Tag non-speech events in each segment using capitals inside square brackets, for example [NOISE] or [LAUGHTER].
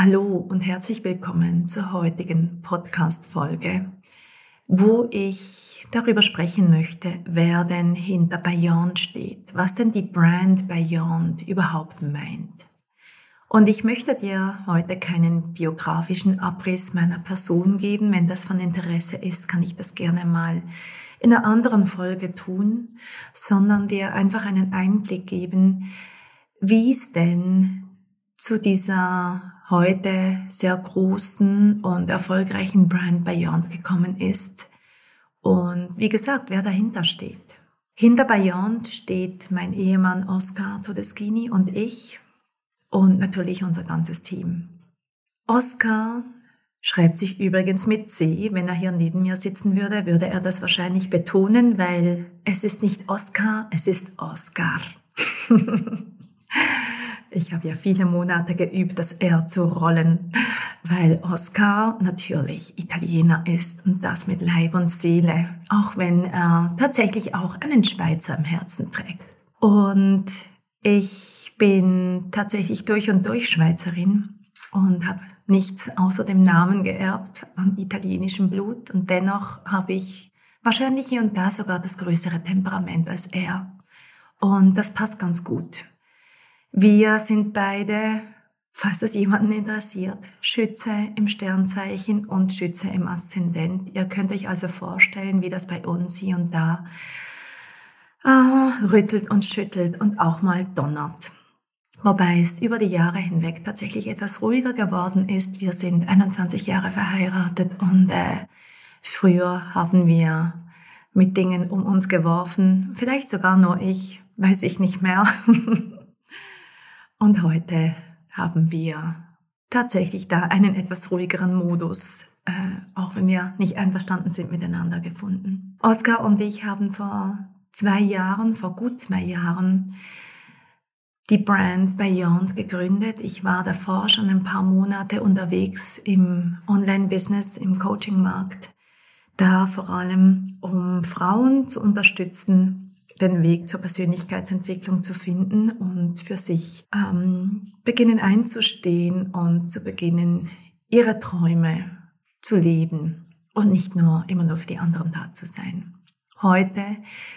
Hallo und herzlich willkommen zur heutigen Podcast-Folge, wo ich darüber sprechen möchte, wer denn hinter Beyond steht, was denn die Brand Beyond überhaupt meint. Und ich möchte dir heute keinen biografischen Abriss meiner Person geben. Wenn das von Interesse ist, kann ich das gerne mal in einer anderen Folge tun, sondern dir einfach einen Einblick geben, wie es denn zu dieser heute sehr großen und erfolgreichen Brand Beyond gekommen ist. Und wie gesagt, wer dahinter steht. Hinter Beyond steht mein Ehemann Oscar Todeschini und ich und natürlich unser ganzes Team. Oscar schreibt sich übrigens mit C. Wenn er hier neben mir sitzen würde, würde er das wahrscheinlich betonen, weil es ist nicht Oscar, es ist Oscar. [LAUGHS] Ich habe ja viele Monate geübt, das R zu rollen, weil Oscar natürlich Italiener ist und das mit Leib und Seele, auch wenn er tatsächlich auch einen Schweizer im Herzen trägt. Und ich bin tatsächlich durch und durch Schweizerin und habe nichts außer dem Namen geerbt an italienischem Blut und dennoch habe ich wahrscheinlich hier und da sogar das größere Temperament als er. Und das passt ganz gut. Wir sind beide, falls das jemanden interessiert, Schütze im Sternzeichen und Schütze im Aszendent. Ihr könnt euch also vorstellen, wie das bei uns hier und da äh, rüttelt und schüttelt und auch mal donnert. Wobei es über die Jahre hinweg tatsächlich etwas ruhiger geworden ist. Wir sind 21 Jahre verheiratet und äh, früher haben wir mit Dingen um uns geworfen. Vielleicht sogar nur ich, weiß ich nicht mehr. [LAUGHS] Und heute haben wir tatsächlich da einen etwas ruhigeren Modus, äh, auch wenn wir nicht einverstanden sind miteinander gefunden. Oskar und ich haben vor zwei Jahren, vor gut zwei Jahren, die Brand Beyond gegründet. Ich war davor schon ein paar Monate unterwegs im Online-Business, im Coaching-Markt, da vor allem um Frauen zu unterstützen, den Weg zur Persönlichkeitsentwicklung zu finden und für sich ähm, beginnen einzustehen und zu beginnen, ihre Träume zu leben und nicht nur immer nur für die anderen da zu sein. Heute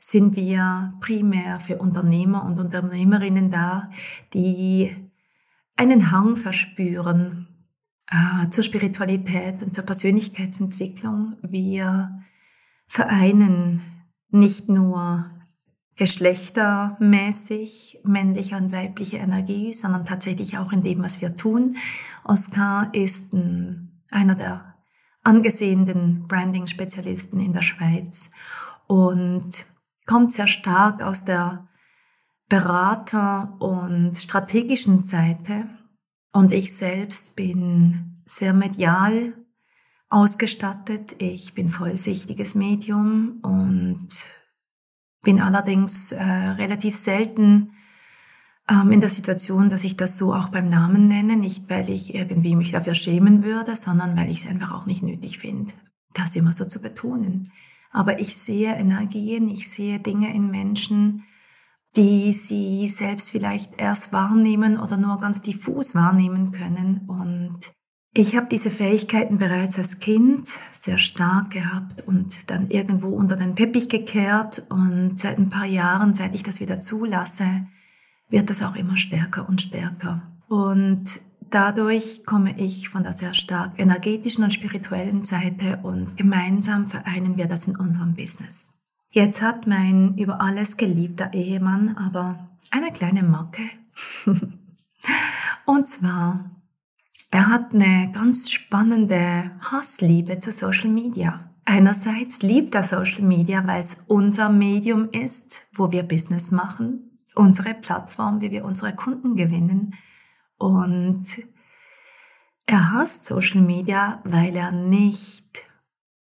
sind wir primär für Unternehmer und Unternehmerinnen da, die einen Hang verspüren äh, zur Spiritualität und zur Persönlichkeitsentwicklung. Wir vereinen nicht nur geschlechtermäßig männliche und weibliche Energie, sondern tatsächlich auch in dem, was wir tun. Oscar ist ein, einer der angesehenen Branding-Spezialisten in der Schweiz und kommt sehr stark aus der Berater- und strategischen Seite. Und ich selbst bin sehr medial ausgestattet. Ich bin vollsichtiges Medium und bin allerdings äh, relativ selten ähm, in der Situation, dass ich das so auch beim Namen nenne, nicht weil ich irgendwie mich dafür schämen würde, sondern weil ich es einfach auch nicht nötig finde, das immer so zu betonen. Aber ich sehe Energien, ich sehe Dinge in Menschen, die sie selbst vielleicht erst wahrnehmen oder nur ganz diffus wahrnehmen können. Und ich habe diese Fähigkeiten bereits als Kind sehr stark gehabt und dann irgendwo unter den Teppich gekehrt und seit ein paar Jahren, seit ich das wieder zulasse, wird das auch immer stärker und stärker. Und dadurch komme ich von der sehr stark energetischen und spirituellen Seite und gemeinsam vereinen wir das in unserem Business. Jetzt hat mein über alles geliebter Ehemann aber eine kleine Macke. [LAUGHS] und zwar, er hat eine ganz spannende Hassliebe zu Social Media. Einerseits liebt er Social Media, weil es unser Medium ist, wo wir Business machen, unsere Plattform, wie wir unsere Kunden gewinnen. Und er hasst Social Media, weil er nicht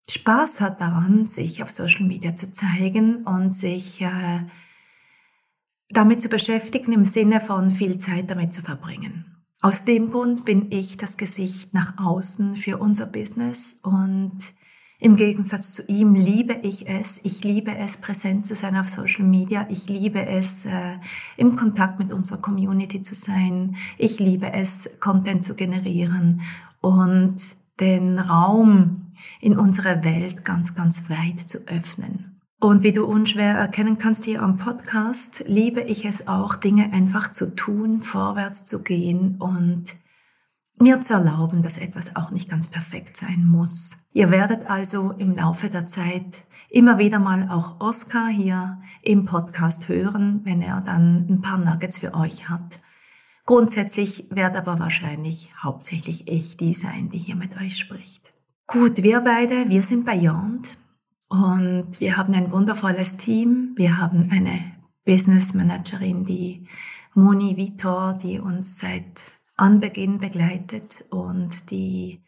Spaß hat daran, sich auf Social Media zu zeigen und sich äh, damit zu beschäftigen im Sinne von viel Zeit damit zu verbringen. Aus dem Grund bin ich das Gesicht nach außen für unser Business und im Gegensatz zu ihm liebe ich es. Ich liebe es, präsent zu sein auf Social Media. Ich liebe es, äh, im Kontakt mit unserer Community zu sein. Ich liebe es, Content zu generieren und den Raum in unserer Welt ganz, ganz weit zu öffnen. Und wie du unschwer erkennen kannst hier am Podcast, liebe ich es auch, Dinge einfach zu tun, vorwärts zu gehen und mir zu erlauben, dass etwas auch nicht ganz perfekt sein muss. Ihr werdet also im Laufe der Zeit immer wieder mal auch Oscar hier im Podcast hören, wenn er dann ein paar Nuggets für euch hat. Grundsätzlich wird aber wahrscheinlich hauptsächlich ich die sein, die hier mit euch spricht. Gut, wir beide, wir sind Beyond und wir haben ein wundervolles Team. Wir haben eine Business Managerin, die Moni Vitor, die uns seit Anbeginn begleitet und die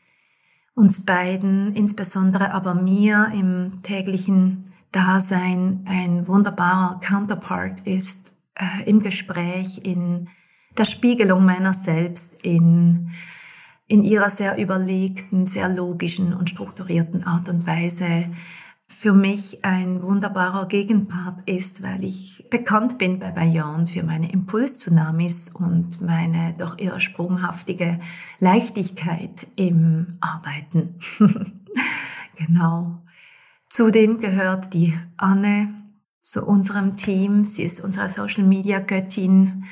uns beiden, insbesondere aber mir im täglichen Dasein ein wunderbarer Counterpart ist, äh, im Gespräch, in der Spiegelung meiner selbst, in in ihrer sehr überlegten, sehr logischen und strukturierten Art und Weise für mich ein wunderbarer Gegenpart ist, weil ich bekannt bin bei Bayern für meine Impulstsunamis und meine doch eher sprunghaftige Leichtigkeit im Arbeiten. [LAUGHS] genau. Zudem gehört die Anne zu unserem Team. Sie ist unsere Social Media Göttin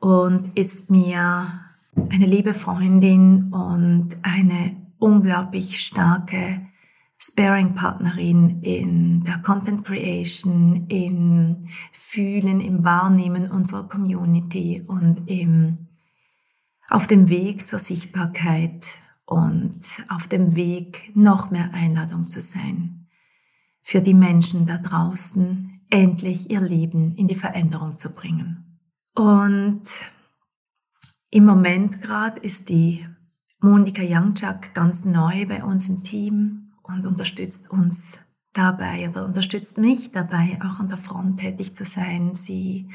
und ist mir eine liebe Freundin und eine unglaublich starke Sparing-Partnerin in der Content Creation, im Fühlen, im Wahrnehmen unserer Community und im, auf dem Weg zur Sichtbarkeit und auf dem Weg, noch mehr Einladung zu sein, für die Menschen da draußen endlich ihr Leben in die Veränderung zu bringen. Und im Moment gerade ist die Monika Youngchak ganz neu bei uns im Team und unterstützt uns dabei oder unterstützt mich dabei, auch an der Front tätig zu sein. Sie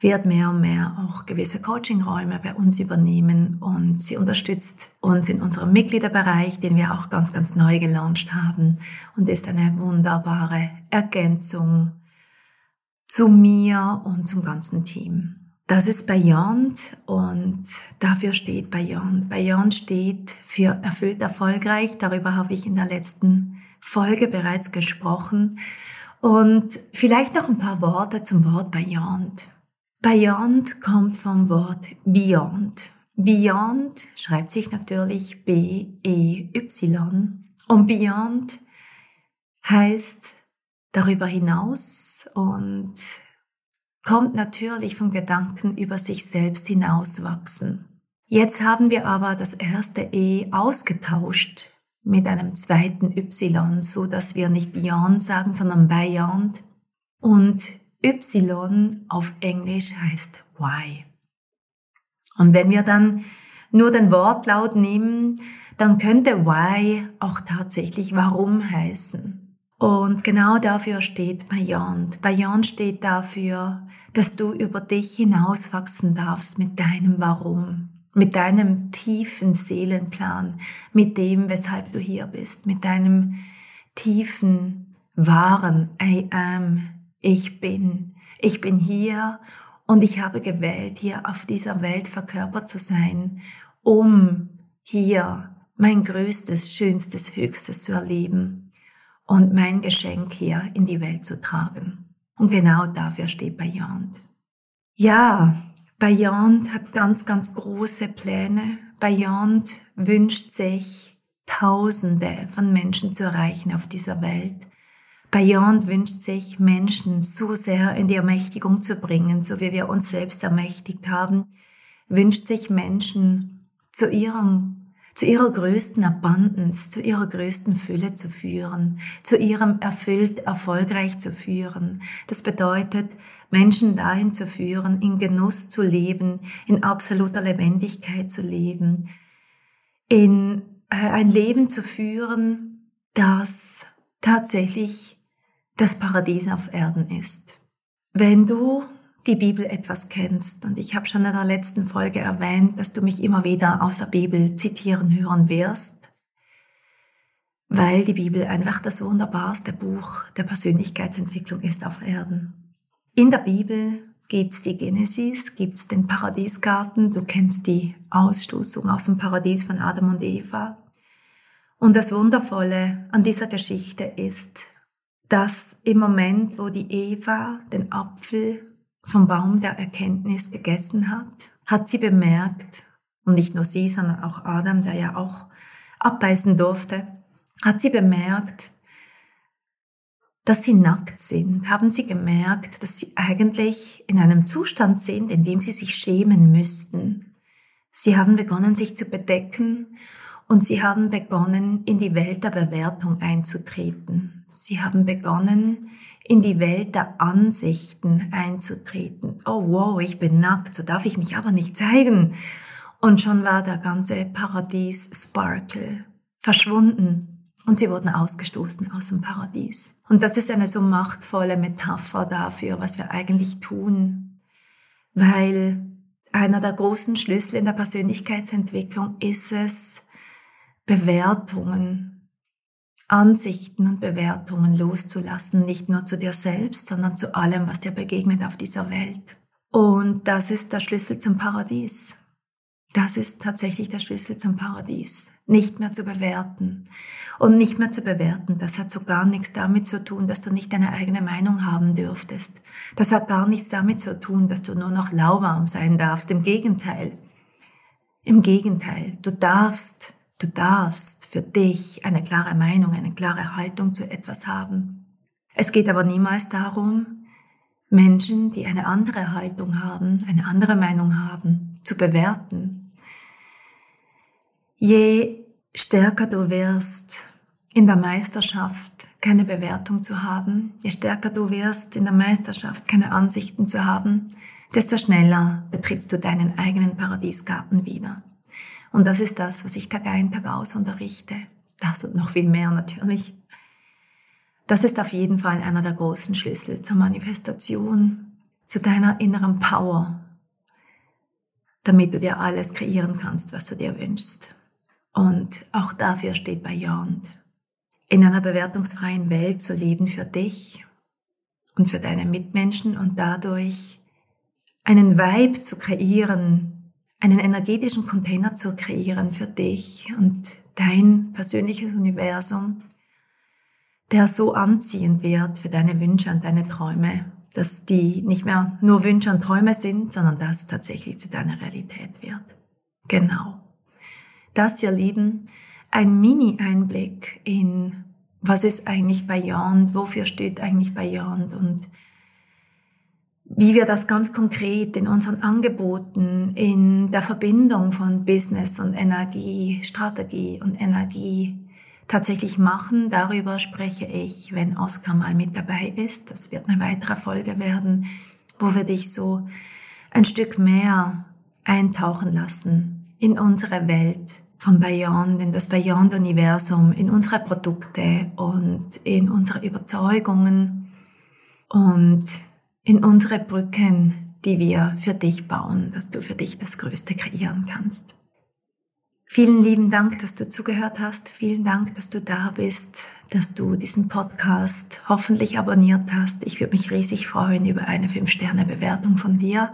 wird mehr und mehr auch gewisse Coachingräume bei uns übernehmen und sie unterstützt uns in unserem Mitgliederbereich, den wir auch ganz, ganz neu gelauncht haben und ist eine wunderbare Ergänzung zu mir und zum ganzen Team. Das ist Beyond und dafür steht Beyond. Beyond steht für erfüllt erfolgreich. Darüber habe ich in der letzten Folge bereits gesprochen. Und vielleicht noch ein paar Worte zum Wort Beyond. Beyond kommt vom Wort Beyond. Beyond schreibt sich natürlich B-E-Y. Und Beyond heißt darüber hinaus und kommt natürlich vom Gedanken über sich selbst hinauswachsen. Jetzt haben wir aber das erste E ausgetauscht mit einem zweiten Y, so dass wir nicht Beyond sagen, sondern Beyond. Und Y auf Englisch heißt Why. Und wenn wir dann nur den Wortlaut nehmen, dann könnte Why auch tatsächlich Warum heißen. Und genau dafür steht Beyond. Beyond steht dafür, dass du über dich hinauswachsen darfst mit deinem Warum, mit deinem tiefen Seelenplan, mit dem, weshalb du hier bist, mit deinem tiefen, wahren I am, ich bin, ich bin hier und ich habe gewählt, hier auf dieser Welt verkörpert zu sein, um hier mein größtes, schönstes, höchstes zu erleben und mein Geschenk hier in die Welt zu tragen. Und genau dafür steht Beyond. Ja, Beyond hat ganz, ganz große Pläne. Beyond wünscht sich, Tausende von Menschen zu erreichen auf dieser Welt. Beyond wünscht sich, Menschen so sehr in die Ermächtigung zu bringen, so wie wir uns selbst ermächtigt haben, wünscht sich Menschen zu ihrem zu ihrer größten Abundance, zu ihrer größten Fülle zu führen, zu ihrem erfüllt erfolgreich zu führen. Das bedeutet, Menschen dahin zu führen, in Genuss zu leben, in absoluter Lebendigkeit zu leben, in äh, ein Leben zu führen, das tatsächlich das Paradies auf Erden ist. Wenn du die Bibel etwas kennst. Und ich habe schon in der letzten Folge erwähnt, dass du mich immer wieder aus der Bibel zitieren hören wirst, weil die Bibel einfach das wunderbarste Buch der Persönlichkeitsentwicklung ist auf Erden. In der Bibel gibt's die Genesis, gibt's den Paradiesgarten, du kennst die Ausstoßung aus dem Paradies von Adam und Eva. Und das Wundervolle an dieser Geschichte ist, dass im Moment, wo die Eva den Apfel vom Baum der Erkenntnis gegessen hat, hat sie bemerkt, und nicht nur sie, sondern auch Adam, der ja auch abbeißen durfte, hat sie bemerkt, dass sie nackt sind, haben sie gemerkt, dass sie eigentlich in einem Zustand sind, in dem sie sich schämen müssten. Sie haben begonnen, sich zu bedecken und sie haben begonnen, in die Welt der Bewertung einzutreten. Sie haben begonnen, in die Welt der Ansichten einzutreten. Oh wow, ich bin nackt, so darf ich mich aber nicht zeigen. Und schon war der ganze Paradies Sparkle verschwunden und sie wurden ausgestoßen aus dem Paradies. Und das ist eine so machtvolle Metapher dafür, was wir eigentlich tun, weil einer der großen Schlüssel in der Persönlichkeitsentwicklung ist es, Bewertungen Ansichten und Bewertungen loszulassen, nicht nur zu dir selbst, sondern zu allem, was dir begegnet auf dieser Welt. Und das ist der Schlüssel zum Paradies. Das ist tatsächlich der Schlüssel zum Paradies. Nicht mehr zu bewerten. Und nicht mehr zu bewerten, das hat so gar nichts damit zu tun, dass du nicht deine eigene Meinung haben dürftest. Das hat gar nichts damit zu tun, dass du nur noch lauwarm sein darfst. Im Gegenteil. Im Gegenteil. Du darfst Du darfst für dich eine klare Meinung, eine klare Haltung zu etwas haben. Es geht aber niemals darum, Menschen, die eine andere Haltung haben, eine andere Meinung haben, zu bewerten. Je stärker du wirst in der Meisterschaft, keine Bewertung zu haben, je stärker du wirst in der Meisterschaft, keine Ansichten zu haben, desto schneller betrittst du deinen eigenen Paradiesgarten wieder. Und das ist das, was ich Tag ein, Tag aus unterrichte. Das und noch viel mehr natürlich. Das ist auf jeden Fall einer der großen Schlüssel zur Manifestation, zu deiner inneren Power, damit du dir alles kreieren kannst, was du dir wünschst. Und auch dafür steht Beyond. In einer bewertungsfreien Welt zu leben für dich und für deine Mitmenschen und dadurch einen Vibe zu kreieren, einen energetischen Container zu kreieren für dich und dein persönliches Universum, der so anziehend wird für deine Wünsche und deine Träume, dass die nicht mehr nur Wünsche und Träume sind, sondern dass tatsächlich zu deiner Realität wird. Genau. Das, ihr Lieben, ein Mini-Einblick in, was ist eigentlich Beyond, wofür steht eigentlich Beyond und wie wir das ganz konkret in unseren Angeboten, in der Verbindung von Business und Energie, Strategie und Energie tatsächlich machen. Darüber spreche ich, wenn Oskar mal mit dabei ist. Das wird eine weitere Folge werden, wo wir dich so ein Stück mehr eintauchen lassen in unsere Welt von Beyond, in das Beyond-Universum, in unsere Produkte und in unsere Überzeugungen und in unsere Brücken, die wir für dich bauen, dass du für dich das Größte kreieren kannst. Vielen lieben Dank, dass du zugehört hast. Vielen Dank, dass du da bist, dass du diesen Podcast hoffentlich abonniert hast. Ich würde mich riesig freuen über eine 5-Sterne-Bewertung von dir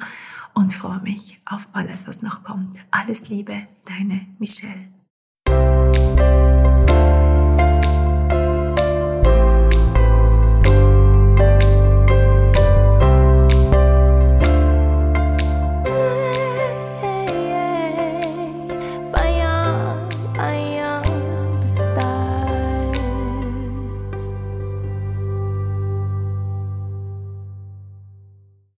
und freue mich auf alles, was noch kommt. Alles Liebe, deine Michelle.